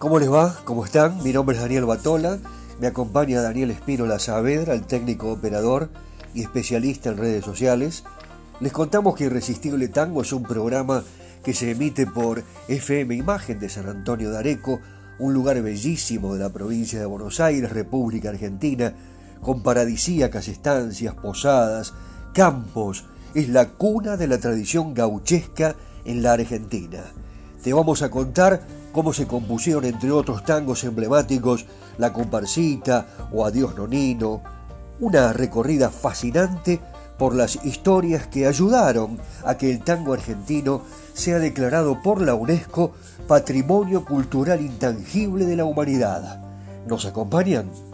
¿Cómo les va? ¿Cómo están? Mi nombre es Daniel Batola. Me acompaña Daniel Espínola Saavedra, el técnico operador y especialista en redes sociales. Les contamos que Irresistible Tango es un programa que se emite por FM Imagen de San Antonio de Areco, un lugar bellísimo de la provincia de Buenos Aires, República Argentina, con paradisíacas estancias, posadas, campos. Es la cuna de la tradición gauchesca en la Argentina. Te vamos a contar cómo se compusieron entre otros tangos emblemáticos La comparsita o Adiós Nonino, una recorrida fascinante por las historias que ayudaron a que el tango argentino sea declarado por la UNESCO Patrimonio Cultural Intangible de la Humanidad. ¿Nos acompañan?